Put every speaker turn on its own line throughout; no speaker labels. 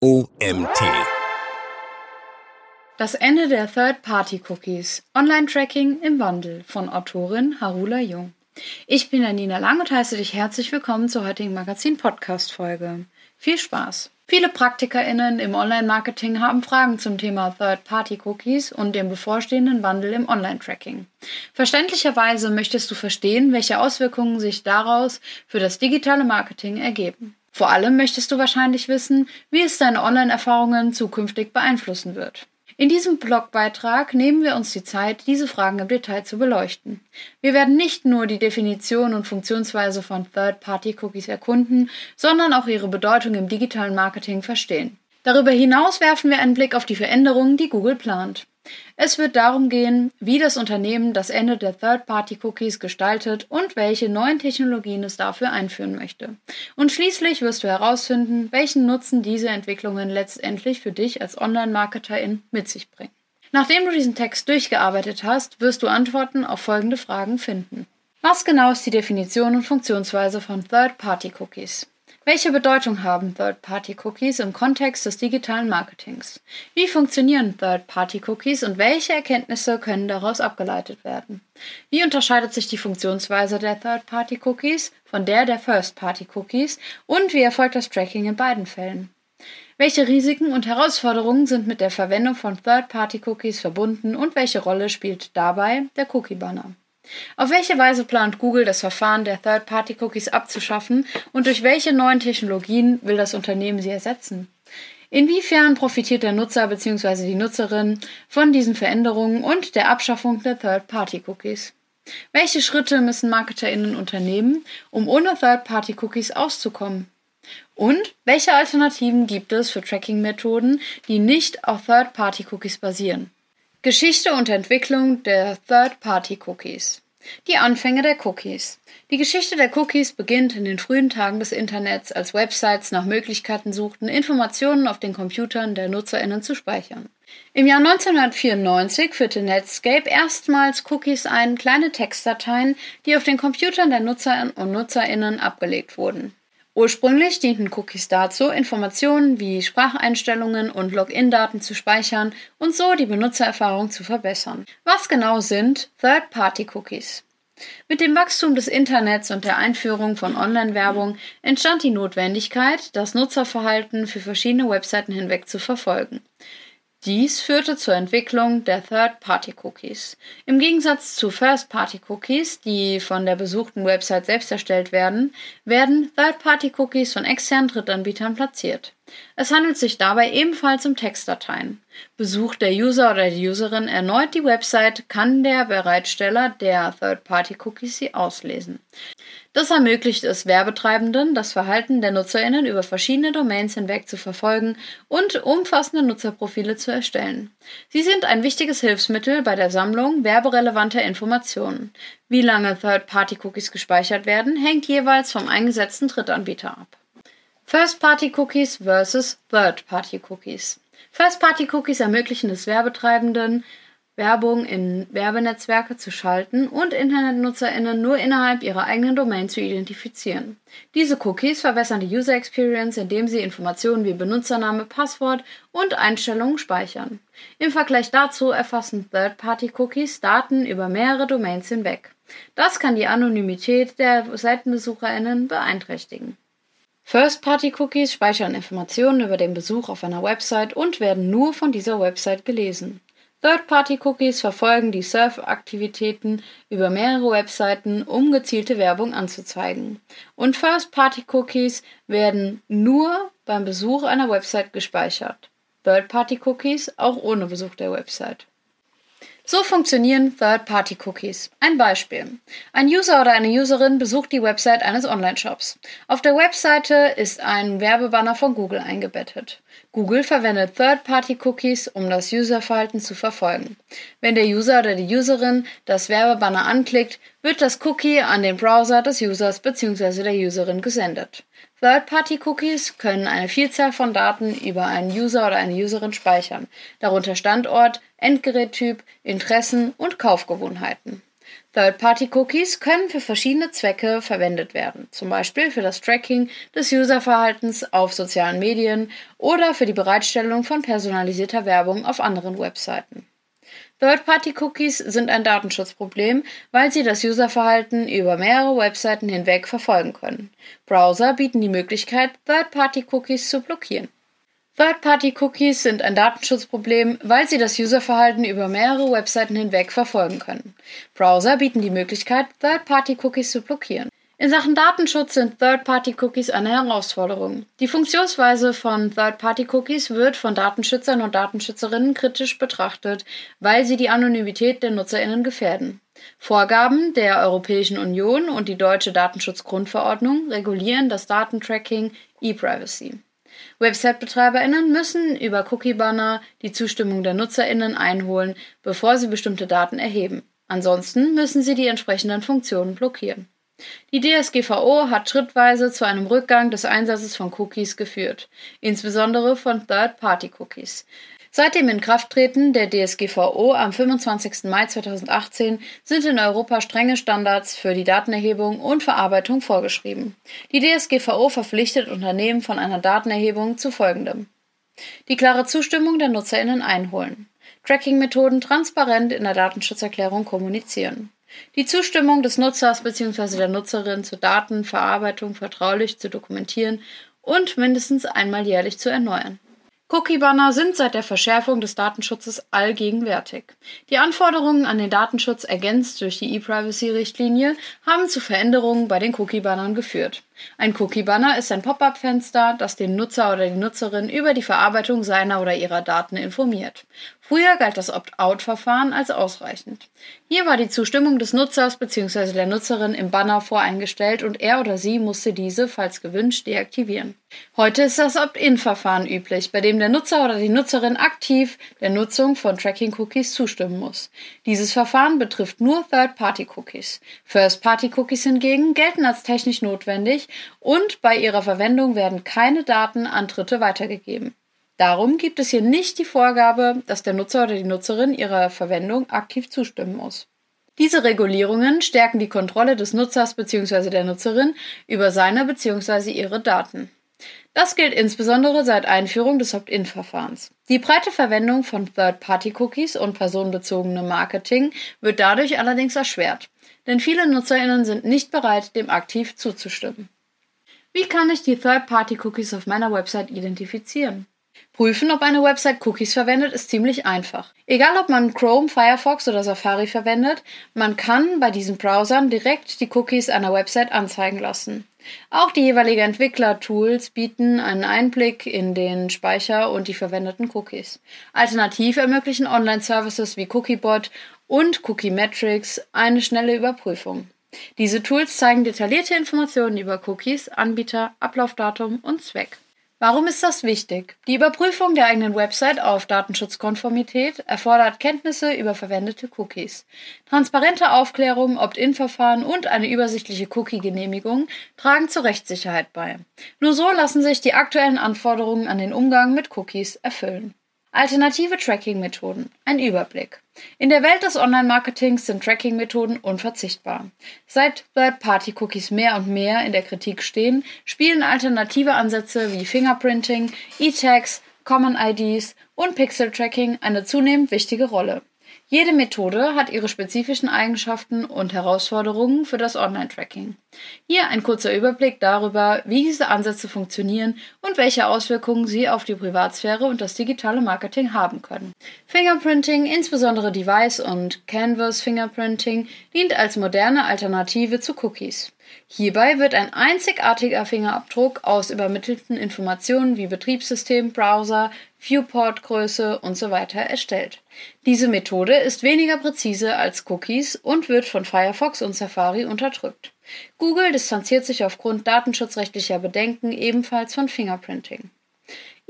OMT.
Das Ende der Third-Party-Cookies. Online-Tracking im Wandel von Autorin Harula Jung. Ich bin Janina Lang und heiße dich herzlich willkommen zur heutigen Magazin-Podcast-Folge. Viel Spaß! Viele PraktikerInnen im Online-Marketing haben Fragen zum Thema Third-Party-Cookies und dem bevorstehenden Wandel im Online-Tracking. Verständlicherweise möchtest du verstehen, welche Auswirkungen sich daraus für das digitale Marketing ergeben. Vor allem möchtest du wahrscheinlich wissen, wie es deine Online-Erfahrungen zukünftig beeinflussen wird. In diesem Blogbeitrag nehmen wir uns die Zeit, diese Fragen im Detail zu beleuchten. Wir werden nicht nur die Definition und Funktionsweise von Third-Party-Cookies erkunden, sondern auch ihre Bedeutung im digitalen Marketing verstehen. Darüber hinaus werfen wir einen Blick auf die Veränderungen, die Google plant. Es wird darum gehen, wie das Unternehmen das Ende der Third-Party-Cookies gestaltet und welche neuen Technologien es dafür einführen möchte. Und schließlich wirst du herausfinden, welchen Nutzen diese Entwicklungen letztendlich für dich als Online-Marketerin mit sich bringen. Nachdem du diesen Text durchgearbeitet hast, wirst du Antworten auf folgende Fragen finden. Was genau ist die Definition und Funktionsweise von Third-Party-Cookies? Welche Bedeutung haben Third-Party-Cookies im Kontext des digitalen Marketings? Wie funktionieren Third-Party-Cookies und welche Erkenntnisse können daraus abgeleitet werden? Wie unterscheidet sich die Funktionsweise der Third-Party-Cookies von der der First-Party-Cookies und wie erfolgt das Tracking in beiden Fällen? Welche Risiken und Herausforderungen sind mit der Verwendung von Third-Party-Cookies verbunden und welche Rolle spielt dabei der Cookie-Banner? Auf welche Weise plant Google das Verfahren der Third-Party-Cookies abzuschaffen und durch welche neuen Technologien will das Unternehmen sie ersetzen? Inwiefern profitiert der Nutzer bzw. die Nutzerin von diesen Veränderungen und der Abschaffung der Third-Party-Cookies? Welche Schritte müssen MarketerInnen unternehmen, um ohne Third-Party-Cookies auszukommen? Und welche Alternativen gibt es für Tracking-Methoden, die nicht auf Third-Party-Cookies basieren? Geschichte und Entwicklung der Third-Party-Cookies. Die Anfänge der Cookies. Die Geschichte der Cookies beginnt in den frühen Tagen des Internets, als Websites nach Möglichkeiten suchten, Informationen auf den Computern der Nutzerinnen zu speichern. Im Jahr 1994 führte Netscape erstmals Cookies ein, kleine Textdateien, die auf den Computern der Nutzer und Nutzerinnen abgelegt wurden. Ursprünglich dienten Cookies dazu, Informationen wie Spracheinstellungen und Login-Daten zu speichern und so die Benutzererfahrung zu verbessern. Was genau sind Third-Party-Cookies? Mit dem Wachstum des Internets und der Einführung von Online-Werbung entstand die Notwendigkeit, das Nutzerverhalten für verschiedene Webseiten hinweg zu verfolgen. Dies führte zur Entwicklung der Third-Party-Cookies. Im Gegensatz zu First-Party-Cookies, die von der besuchten Website selbst erstellt werden, werden Third-Party-Cookies von externen Drittanbietern platziert. Es handelt sich dabei ebenfalls um Textdateien. Besucht der User oder die Userin erneut die Website, kann der Bereitsteller der Third-Party-Cookies sie auslesen. Das ermöglicht es Werbetreibenden, das Verhalten der Nutzerinnen über verschiedene Domains hinweg zu verfolgen und umfassende Nutzerprofile zu erstellen. Sie sind ein wichtiges Hilfsmittel bei der Sammlung werberelevanter Informationen. Wie lange Third-Party-Cookies gespeichert werden, hängt jeweils vom eingesetzten Drittanbieter ab. First-Party-Cookies versus Third-Party-Cookies. First-Party-Cookies ermöglichen es Werbetreibenden, Werbung in Werbenetzwerke zu schalten und InternetnutzerInnen nur innerhalb ihrer eigenen Domain zu identifizieren. Diese Cookies verbessern die User Experience, indem sie Informationen wie Benutzername, Passwort und Einstellungen speichern. Im Vergleich dazu erfassen Third-Party-Cookies Daten über mehrere Domains hinweg. Das kann die Anonymität der SeitenbesucherInnen beeinträchtigen. First-Party-Cookies speichern Informationen über den Besuch auf einer Website und werden nur von dieser Website gelesen. Third-Party-Cookies verfolgen die Surf-Aktivitäten über mehrere Webseiten, um gezielte Werbung anzuzeigen. Und First-Party-Cookies werden nur beim Besuch einer Website gespeichert. Third-Party-Cookies auch ohne Besuch der Website. So funktionieren Third-Party-Cookies. Ein Beispiel. Ein User oder eine Userin besucht die Website eines Online-Shops. Auf der Webseite ist ein Werbebanner von Google eingebettet. Google verwendet Third-Party-Cookies, um das Userverhalten zu verfolgen. Wenn der User oder die Userin das Werbebanner anklickt, wird das Cookie an den Browser des Users bzw. der Userin gesendet. Third-Party-Cookies können eine Vielzahl von Daten über einen User oder eine Userin speichern, darunter Standort, Endgerättyp, Interessen und Kaufgewohnheiten. Third-Party-Cookies können für verschiedene Zwecke verwendet werden, zum Beispiel für das Tracking des Userverhaltens auf sozialen Medien oder für die Bereitstellung von personalisierter Werbung auf anderen Webseiten. Third-Party-Cookies sind ein Datenschutzproblem, weil sie das Userverhalten über mehrere Webseiten hinweg verfolgen können. Browser bieten die Möglichkeit, Third-Party-Cookies zu blockieren. Third-Party-Cookies sind ein Datenschutzproblem, weil sie das Userverhalten über mehrere Webseiten hinweg verfolgen können. Browser bieten die Möglichkeit, Third-Party-Cookies zu blockieren. In Sachen Datenschutz sind Third-Party-Cookies eine Herausforderung. Die Funktionsweise von Third-Party-Cookies wird von Datenschützern und Datenschützerinnen kritisch betrachtet, weil sie die Anonymität der Nutzerinnen gefährden. Vorgaben der Europäischen Union und die deutsche Datenschutzgrundverordnung regulieren das Datentracking E-Privacy. Website-BetreiberInnen müssen über Cookie-Banner die Zustimmung der NutzerInnen einholen, bevor sie bestimmte Daten erheben. Ansonsten müssen sie die entsprechenden Funktionen blockieren. Die DSGVO hat schrittweise zu einem Rückgang des Einsatzes von Cookies geführt, insbesondere von Third-Party-Cookies. Seit dem Inkrafttreten der DSGVO am 25. Mai 2018 sind in Europa strenge Standards für die Datenerhebung und Verarbeitung vorgeschrieben. Die DSGVO verpflichtet Unternehmen von einer Datenerhebung zu folgendem. Die klare Zustimmung der Nutzerinnen einholen. Tracking-Methoden transparent in der Datenschutzerklärung kommunizieren. Die Zustimmung des Nutzers bzw. der Nutzerin zur Datenverarbeitung vertraulich zu dokumentieren und mindestens einmal jährlich zu erneuern. Cookie-Banner sind seit der Verschärfung des Datenschutzes allgegenwärtig. Die Anforderungen an den Datenschutz ergänzt durch die E-Privacy-Richtlinie haben zu Veränderungen bei den Cookie-Bannern geführt. Ein Cookie-Banner ist ein Pop-up-Fenster, das den Nutzer oder die Nutzerin über die Verarbeitung seiner oder ihrer Daten informiert. Früher galt das Opt-out-Verfahren als ausreichend. Hier war die Zustimmung des Nutzers bzw. der Nutzerin im Banner voreingestellt und er oder sie musste diese, falls gewünscht, deaktivieren. Heute ist das Opt-in-Verfahren üblich, bei dem der Nutzer oder die Nutzerin aktiv der Nutzung von Tracking-Cookies zustimmen muss. Dieses Verfahren betrifft nur Third-Party-Cookies. First-Party-Cookies hingegen gelten als technisch notwendig und bei ihrer Verwendung werden keine Daten an Dritte weitergegeben. Darum gibt es hier nicht die Vorgabe, dass der Nutzer oder die Nutzerin ihrer Verwendung aktiv zustimmen muss. Diese Regulierungen stärken die Kontrolle des Nutzers bzw. der Nutzerin über seine bzw. ihre Daten. Das gilt insbesondere seit Einführung des Opt-in-Verfahrens. Die breite Verwendung von Third-Party-Cookies und personenbezogenem Marketing wird dadurch allerdings erschwert, denn viele Nutzerinnen sind nicht bereit, dem aktiv zuzustimmen. Wie kann ich die Third-Party-Cookies auf meiner Website identifizieren? Prüfen, ob eine Website Cookies verwendet, ist ziemlich einfach. Egal ob man Chrome, Firefox oder Safari verwendet, man kann bei diesen Browsern direkt die Cookies einer Website anzeigen lassen. Auch die jeweiligen Entwickler-Tools bieten einen Einblick in den Speicher und die verwendeten Cookies. Alternativ ermöglichen Online-Services wie Cookiebot und Cookie Metrics eine schnelle Überprüfung. Diese Tools zeigen detaillierte Informationen über Cookies, Anbieter, Ablaufdatum und Zweck. Warum ist das wichtig? Die Überprüfung der eigenen Website auf Datenschutzkonformität erfordert Kenntnisse über verwendete Cookies. Transparente Aufklärung, Opt-in-Verfahren und eine übersichtliche Cookie-Genehmigung tragen zur Rechtssicherheit bei. Nur so lassen sich die aktuellen Anforderungen an den Umgang mit Cookies erfüllen. Alternative Tracking-Methoden. Ein Überblick. In der Welt des Online-Marketings sind Tracking-Methoden unverzichtbar. Seit Third-Party-Cookies mehr und mehr in der Kritik stehen, spielen alternative Ansätze wie Fingerprinting, E-Tags, Common IDs und Pixel-Tracking eine zunehmend wichtige Rolle. Jede Methode hat ihre spezifischen Eigenschaften und Herausforderungen für das Online-Tracking. Hier ein kurzer Überblick darüber, wie diese Ansätze funktionieren und welche Auswirkungen sie auf die Privatsphäre und das digitale Marketing haben können. Fingerprinting, insbesondere Device und Canvas Fingerprinting, dient als moderne Alternative zu Cookies. Hierbei wird ein einzigartiger Fingerabdruck aus übermittelten Informationen wie Betriebssystem, Browser, Viewport-Größe usw. So erstellt. Diese Methode ist weniger präzise als Cookies und wird von Firefox und Safari unterdrückt. Google distanziert sich aufgrund datenschutzrechtlicher Bedenken ebenfalls von Fingerprinting.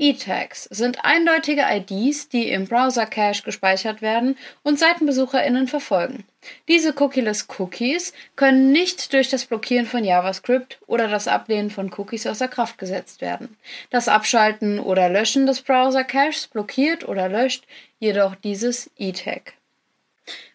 E-Tags sind eindeutige IDs, die im Browser-Cache gespeichert werden und SeitenbesucherInnen verfolgen. Diese Cookieless Cookies können nicht durch das Blockieren von JavaScript oder das Ablehnen von Cookies außer Kraft gesetzt werden. Das Abschalten oder Löschen des Browser-Caches blockiert oder löscht jedoch dieses E-Tag.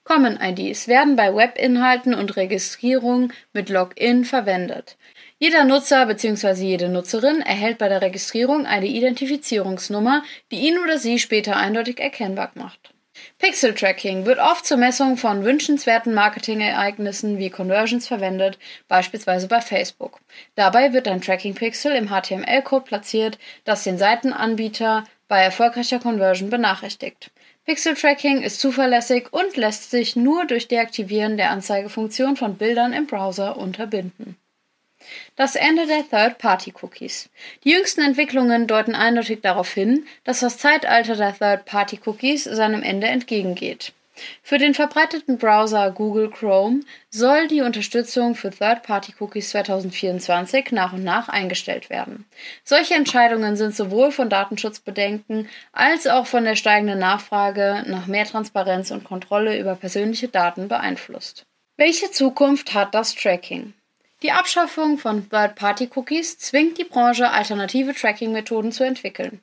Common IDs werden bei Webinhalten und Registrierung mit Login verwendet. Jeder Nutzer bzw. jede Nutzerin erhält bei der Registrierung eine Identifizierungsnummer, die ihn oder sie später eindeutig erkennbar macht. Pixel Tracking wird oft zur Messung von wünschenswerten Marketingereignissen wie Conversions verwendet, beispielsweise bei Facebook. Dabei wird ein Tracking-Pixel im HTML-Code platziert, das den Seitenanbieter bei erfolgreicher Conversion benachrichtigt. Pixel Tracking ist zuverlässig und lässt sich nur durch Deaktivieren der Anzeigefunktion von Bildern im Browser unterbinden. Das Ende der Third-Party-Cookies. Die jüngsten Entwicklungen deuten eindeutig darauf hin, dass das Zeitalter der Third-Party-Cookies seinem Ende entgegengeht. Für den verbreiteten Browser Google Chrome soll die Unterstützung für Third-Party-Cookies 2024 nach und nach eingestellt werden. Solche Entscheidungen sind sowohl von Datenschutzbedenken als auch von der steigenden Nachfrage nach mehr Transparenz und Kontrolle über persönliche Daten beeinflusst. Welche Zukunft hat das Tracking? Die Abschaffung von Third-Party-Cookies zwingt die Branche, alternative Tracking-Methoden zu entwickeln.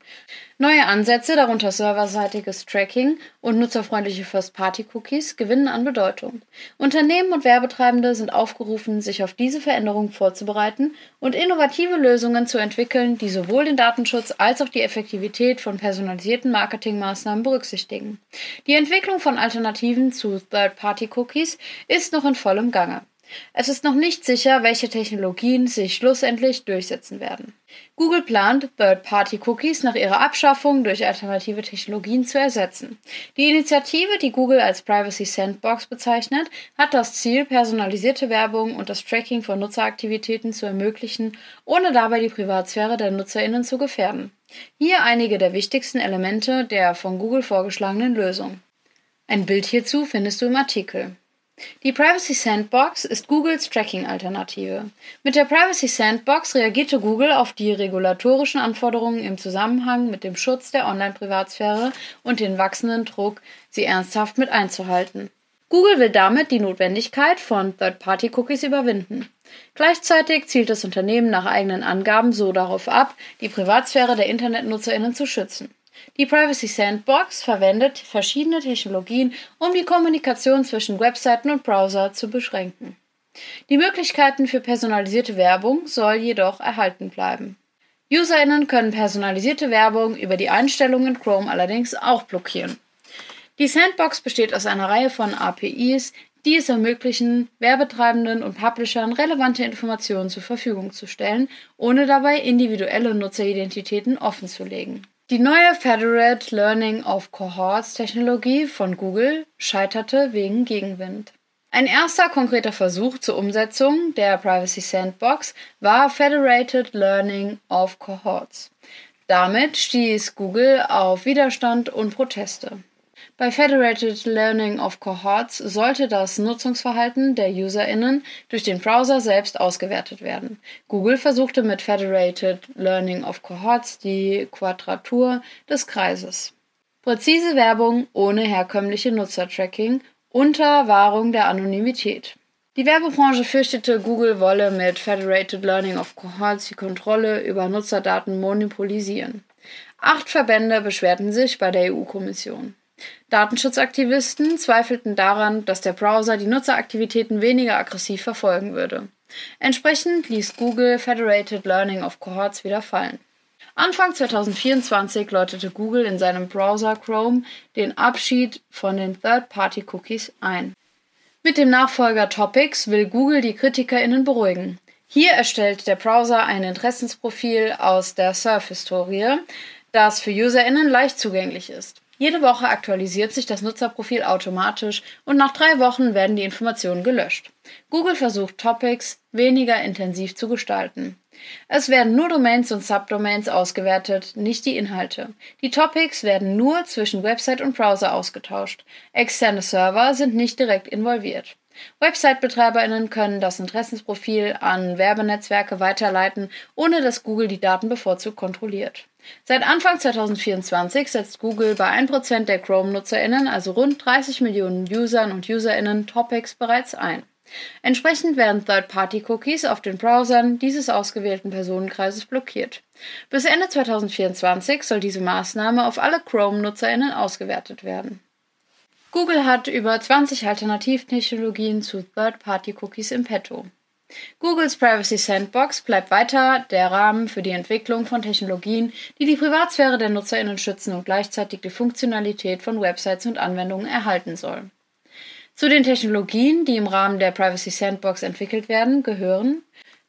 Neue Ansätze, darunter serverseitiges Tracking und nutzerfreundliche First-Party-Cookies, gewinnen an Bedeutung. Unternehmen und Werbetreibende sind aufgerufen, sich auf diese Veränderungen vorzubereiten und innovative Lösungen zu entwickeln, die sowohl den Datenschutz als auch die Effektivität von personalisierten Marketingmaßnahmen berücksichtigen. Die Entwicklung von Alternativen zu Third-Party-Cookies ist noch in vollem Gange. Es ist noch nicht sicher, welche Technologien sich schlussendlich durchsetzen werden. Google plant, Third-Party-Cookies nach ihrer Abschaffung durch alternative Technologien zu ersetzen. Die Initiative, die Google als Privacy Sandbox bezeichnet, hat das Ziel, personalisierte Werbung und das Tracking von Nutzeraktivitäten zu ermöglichen, ohne dabei die Privatsphäre der Nutzerinnen zu gefährden. Hier einige der wichtigsten Elemente der von Google vorgeschlagenen Lösung. Ein Bild hierzu findest du im Artikel. Die Privacy Sandbox ist Googles Tracking-Alternative. Mit der Privacy Sandbox reagierte Google auf die regulatorischen Anforderungen im Zusammenhang mit dem Schutz der Online-Privatsphäre und den wachsenden Druck, sie ernsthaft mit einzuhalten. Google will damit die Notwendigkeit von Third-Party-Cookies überwinden. Gleichzeitig zielt das Unternehmen nach eigenen Angaben so darauf ab, die Privatsphäre der Internetnutzerinnen zu schützen. Die Privacy Sandbox verwendet verschiedene Technologien, um die Kommunikation zwischen Webseiten und Browser zu beschränken. Die Möglichkeiten für personalisierte Werbung soll jedoch erhalten bleiben. UserInnen können personalisierte Werbung über die Einstellungen in Chrome allerdings auch blockieren. Die Sandbox besteht aus einer Reihe von APIs, die es ermöglichen, Werbetreibenden und Publishern relevante Informationen zur Verfügung zu stellen, ohne dabei individuelle Nutzeridentitäten offenzulegen. Die neue Federated Learning of Cohorts Technologie von Google scheiterte wegen Gegenwind. Ein erster konkreter Versuch zur Umsetzung der Privacy Sandbox war Federated Learning of Cohorts. Damit stieß Google auf Widerstand und Proteste. Bei Federated Learning of Cohorts sollte das Nutzungsverhalten der UserInnen durch den Browser selbst ausgewertet werden. Google versuchte mit Federated Learning of Cohorts die Quadratur des Kreises. Präzise Werbung ohne herkömmliche Nutzertracking unter Wahrung der Anonymität. Die Werbebranche fürchtete, Google wolle mit Federated Learning of Cohorts die Kontrolle über Nutzerdaten monopolisieren. Acht Verbände beschwerten sich bei der EU-Kommission. Datenschutzaktivisten zweifelten daran, dass der Browser die Nutzeraktivitäten weniger aggressiv verfolgen würde. Entsprechend ließ Google Federated Learning of Cohorts wieder fallen. Anfang 2024 läutete Google in seinem Browser Chrome den Abschied von den Third-Party-Cookies ein. Mit dem Nachfolger Topics will Google die KritikerInnen beruhigen. Hier erstellt der Browser ein Interessensprofil aus der Surf-Historie, das für UserInnen leicht zugänglich ist. Jede Woche aktualisiert sich das Nutzerprofil automatisch und nach drei Wochen werden die Informationen gelöscht. Google versucht Topics weniger intensiv zu gestalten. Es werden nur Domains und Subdomains ausgewertet, nicht die Inhalte. Die Topics werden nur zwischen Website und Browser ausgetauscht. Externe Server sind nicht direkt involviert. Website-BetreiberInnen können das Interessensprofil an Werbenetzwerke weiterleiten, ohne dass Google die Daten bevorzugt kontrolliert. Seit Anfang 2024 setzt Google bei 1% der Chrome-NutzerInnen, also rund 30 Millionen Usern und UserInnen, Topics bereits ein. Entsprechend werden Third-Party-Cookies auf den Browsern dieses ausgewählten Personenkreises blockiert. Bis Ende 2024 soll diese Maßnahme auf alle Chrome-NutzerInnen ausgewertet werden. Google hat über 20 Alternativtechnologien zu Third-Party-Cookies im Petto. Googles Privacy Sandbox bleibt weiter der Rahmen für die Entwicklung von Technologien, die die Privatsphäre der Nutzerinnen schützen und gleichzeitig die Funktionalität von Websites und Anwendungen erhalten soll. Zu den Technologien, die im Rahmen der Privacy Sandbox entwickelt werden, gehören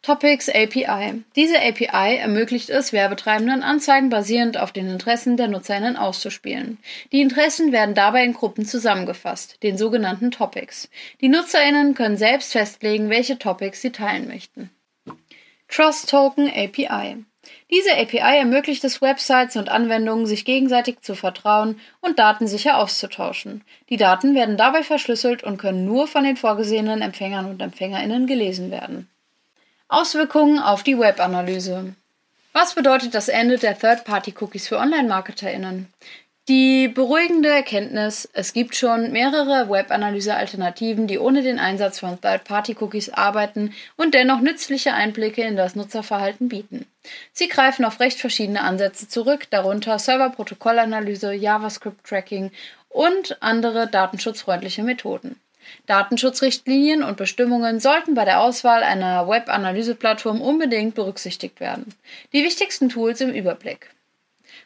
Topics API. Diese API ermöglicht es Werbetreibenden, Anzeigen basierend auf den Interessen der Nutzerinnen auszuspielen. Die Interessen werden dabei in Gruppen zusammengefasst, den sogenannten Topics. Die Nutzerinnen können selbst festlegen, welche Topics sie teilen möchten. Trust Token API. Diese API ermöglicht es Websites und Anwendungen, sich gegenseitig zu vertrauen und Daten sicher auszutauschen. Die Daten werden dabei verschlüsselt und können nur von den vorgesehenen Empfängern und Empfängerinnen gelesen werden. Auswirkungen auf die Webanalyse. Was bedeutet das Ende der Third-Party-Cookies für Online-MarketerInnen? Die beruhigende Erkenntnis, es gibt schon mehrere Webanalyse-Alternativen, die ohne den Einsatz von Third-Party-Cookies arbeiten und dennoch nützliche Einblicke in das Nutzerverhalten bieten. Sie greifen auf recht verschiedene Ansätze zurück, darunter Server-Protokollanalyse, JavaScript-Tracking und andere datenschutzfreundliche Methoden. Datenschutzrichtlinien und Bestimmungen sollten bei der Auswahl einer Web-Analyseplattform unbedingt berücksichtigt werden. Die wichtigsten Tools im Überblick.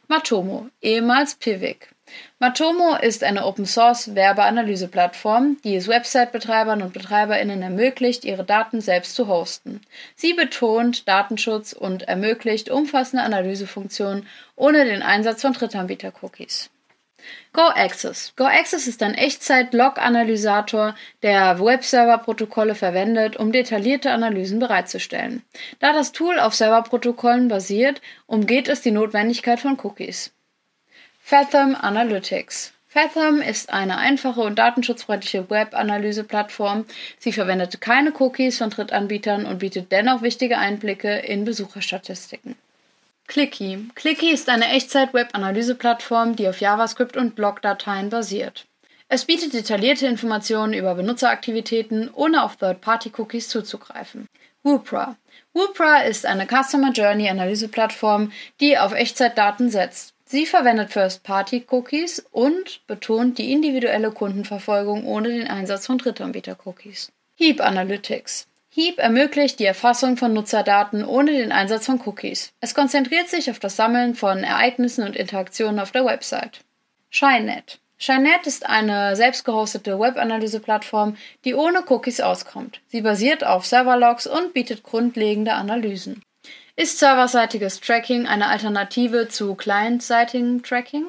Matomo, ehemals Pivik. Matomo ist eine Open-Source-Werbeanalyseplattform, die es Website-Betreibern und BetreiberInnen ermöglicht, ihre Daten selbst zu hosten. Sie betont Datenschutz und ermöglicht umfassende Analysefunktionen ohne den Einsatz von Drittanbieter-Cookies. GoAccess. GoAccess ist ein Echtzeit-Log-Analysator, der Webserver-Protokolle verwendet, um detaillierte Analysen bereitzustellen. Da das Tool auf Serverprotokollen basiert, umgeht es die Notwendigkeit von Cookies. Fathom Analytics. Fathom ist eine einfache und datenschutzfreundliche Web-Analyse-Plattform. Sie verwendet keine Cookies von Drittanbietern und bietet dennoch wichtige Einblicke in Besucherstatistiken. Clicky. Clicky ist eine Echtzeit-Web-Analyse-Plattform, die auf JavaScript und Blog-Dateien basiert. Es bietet detaillierte Informationen über Benutzeraktivitäten, ohne auf Third-Party-Cookies zuzugreifen. Woopra. Woopra ist eine Customer Journey Analyse-Plattform, die auf Echtzeitdaten setzt. Sie verwendet First-Party-Cookies und betont die individuelle Kundenverfolgung ohne den Einsatz von Drittanbieter-Cookies. Heap Analytics. Heap ermöglicht die Erfassung von Nutzerdaten ohne den Einsatz von Cookies. Es konzentriert sich auf das Sammeln von Ereignissen und Interaktionen auf der Website. ShineNet. ShineNet ist eine selbstgehostete Webanalyse-Plattform, die ohne Cookies auskommt. Sie basiert auf Serverlogs und bietet grundlegende Analysen. Ist serverseitiges Tracking eine Alternative zu clientseitigem Tracking?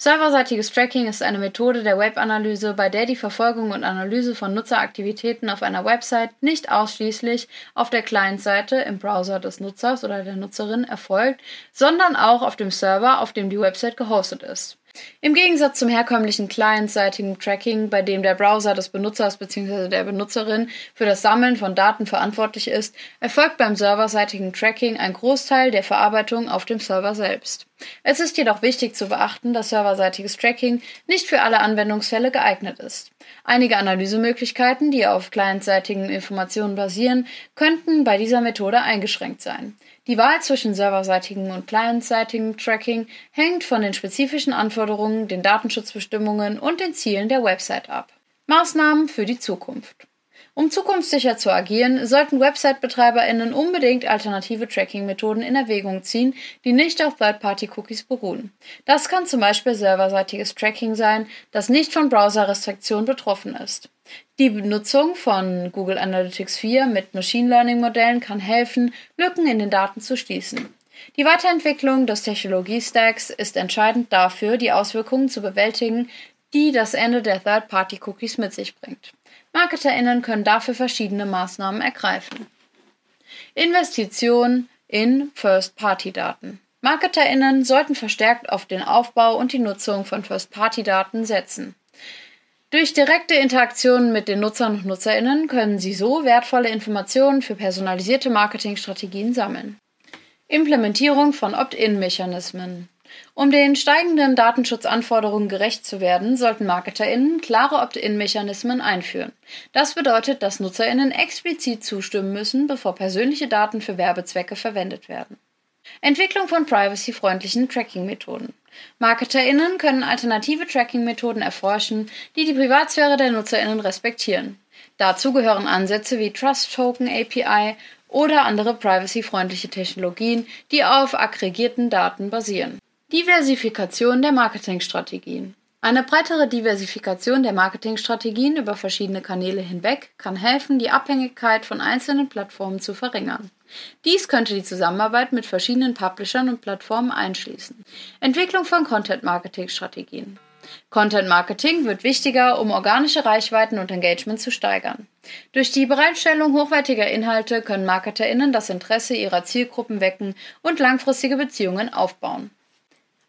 Serverseitiges Tracking ist eine Methode der Webanalyse, bei der die Verfolgung und Analyse von Nutzeraktivitäten auf einer Website nicht ausschließlich auf der Client-Seite im Browser des Nutzers oder der Nutzerin erfolgt, sondern auch auf dem Server, auf dem die Website gehostet ist. Im Gegensatz zum herkömmlichen clientseitigen Tracking, bei dem der Browser des Benutzers bzw. der Benutzerin für das Sammeln von Daten verantwortlich ist, erfolgt beim serverseitigen Tracking ein Großteil der Verarbeitung auf dem Server selbst. Es ist jedoch wichtig zu beachten, dass serverseitiges Tracking nicht für alle Anwendungsfälle geeignet ist. Einige Analysemöglichkeiten, die auf clientseitigen Informationen basieren, könnten bei dieser Methode eingeschränkt sein. Die Wahl zwischen serverseitigem und clientseitigem Tracking hängt von den spezifischen Anforderungen, den Datenschutzbestimmungen und den Zielen der Website ab. Maßnahmen für die Zukunft. Um zukunftssicher zu agieren, sollten Website-BetreiberInnen unbedingt alternative Tracking-Methoden in Erwägung ziehen, die nicht auf Third-Party-Cookies beruhen. Das kann zum Beispiel serverseitiges Tracking sein, das nicht von Browser-Restriktionen betroffen ist. Die Benutzung von Google Analytics 4 mit Machine Learning-Modellen kann helfen, Lücken in den Daten zu schließen. Die Weiterentwicklung des Technologiestacks ist entscheidend dafür, die Auswirkungen zu bewältigen, die das Ende der Third-Party-Cookies mit sich bringt. MarketerInnen können dafür verschiedene Maßnahmen ergreifen. Investition in First-Party-Daten. MarketerInnen sollten verstärkt auf den Aufbau und die Nutzung von First-Party-Daten setzen. Durch direkte Interaktionen mit den Nutzern und Nutzerinnen können sie so wertvolle Informationen für personalisierte Marketingstrategien sammeln. Implementierung von Opt-in-Mechanismen. Um den steigenden Datenschutzanforderungen gerecht zu werden, sollten MarketerInnen klare Opt-in-Mechanismen einführen. Das bedeutet, dass NutzerInnen explizit zustimmen müssen, bevor persönliche Daten für Werbezwecke verwendet werden. Entwicklung von privacy-freundlichen Tracking-Methoden. MarketerInnen können alternative Tracking-Methoden erforschen, die die Privatsphäre der NutzerInnen respektieren. Dazu gehören Ansätze wie Trust Token API oder andere privacy-freundliche Technologien, die auf aggregierten Daten basieren. Diversifikation der Marketingstrategien. Eine breitere Diversifikation der Marketingstrategien über verschiedene Kanäle hinweg kann helfen, die Abhängigkeit von einzelnen Plattformen zu verringern. Dies könnte die Zusammenarbeit mit verschiedenen Publishern und Plattformen einschließen. Entwicklung von Content-Marketing-Strategien. Content Marketing wird wichtiger, um organische Reichweiten und Engagement zu steigern. Durch die Bereitstellung hochwertiger Inhalte können MarketerInnen das Interesse ihrer Zielgruppen wecken und langfristige Beziehungen aufbauen.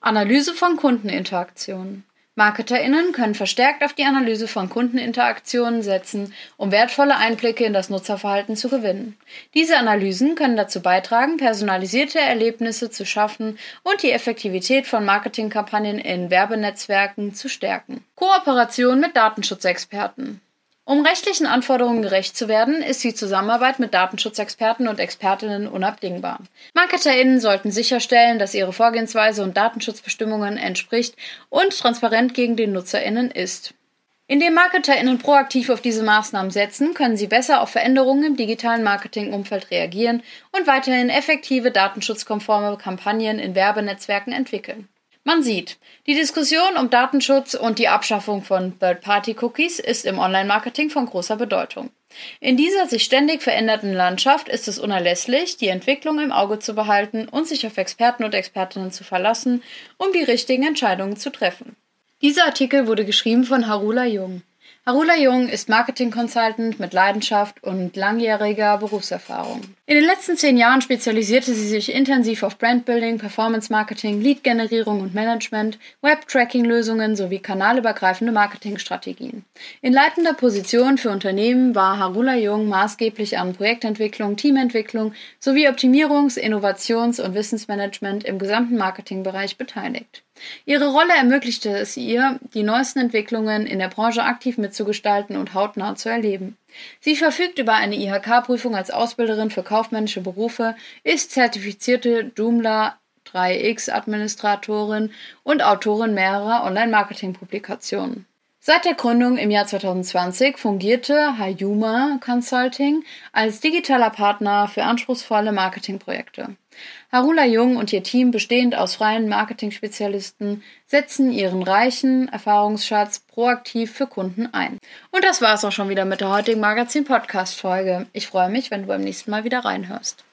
Analyse von Kundeninteraktionen. MarketerInnen können verstärkt auf die Analyse von Kundeninteraktionen setzen, um wertvolle Einblicke in das Nutzerverhalten zu gewinnen. Diese Analysen können dazu beitragen, personalisierte Erlebnisse zu schaffen und die Effektivität von Marketingkampagnen in Werbenetzwerken zu stärken. Kooperation mit Datenschutzexperten. Um rechtlichen Anforderungen gerecht zu werden, ist die Zusammenarbeit mit Datenschutzexperten und Expertinnen unabdingbar. MarketerInnen sollten sicherstellen, dass ihre Vorgehensweise und Datenschutzbestimmungen entspricht und transparent gegen den NutzerInnen ist. Indem MarketerInnen proaktiv auf diese Maßnahmen setzen, können sie besser auf Veränderungen im digitalen Marketingumfeld reagieren und weiterhin effektive datenschutzkonforme Kampagnen in Werbenetzwerken entwickeln. Man sieht, die Diskussion um Datenschutz und die Abschaffung von Third-Party-Cookies ist im Online-Marketing von großer Bedeutung. In dieser sich ständig verändernden Landschaft ist es unerlässlich, die Entwicklung im Auge zu behalten und sich auf Experten und Expertinnen zu verlassen, um die richtigen Entscheidungen zu treffen. Dieser Artikel wurde geschrieben von Harula Jung. Harula Jung ist Marketing-Consultant mit Leidenschaft und langjähriger Berufserfahrung. In den letzten zehn Jahren spezialisierte sie sich intensiv auf Brandbuilding, Performance-Marketing, Lead-Generierung und Management, Web-Tracking-Lösungen sowie kanalübergreifende Marketingstrategien. In leitender Position für Unternehmen war Harula Jung maßgeblich an Projektentwicklung, Teamentwicklung sowie Optimierungs-, Innovations- und Wissensmanagement im gesamten Marketingbereich beteiligt. Ihre Rolle ermöglichte es ihr, die neuesten Entwicklungen in der Branche aktiv mitzugestalten und hautnah zu erleben. Sie verfügt über eine IHK-Prüfung als Ausbilderin für kaufmännische Berufe, ist zertifizierte Joomla 3X-Administratorin und Autorin mehrerer Online-Marketing-Publikationen. Seit der Gründung im Jahr 2020 fungierte Hayuma Consulting als digitaler Partner für anspruchsvolle Marketingprojekte. Harula Jung und ihr Team, bestehend aus freien Marketing-Spezialisten, setzen ihren reichen Erfahrungsschatz proaktiv für Kunden ein. Und das war's auch schon wieder mit der heutigen Magazin-Podcast-Folge. Ich freue mich, wenn du beim nächsten Mal wieder reinhörst.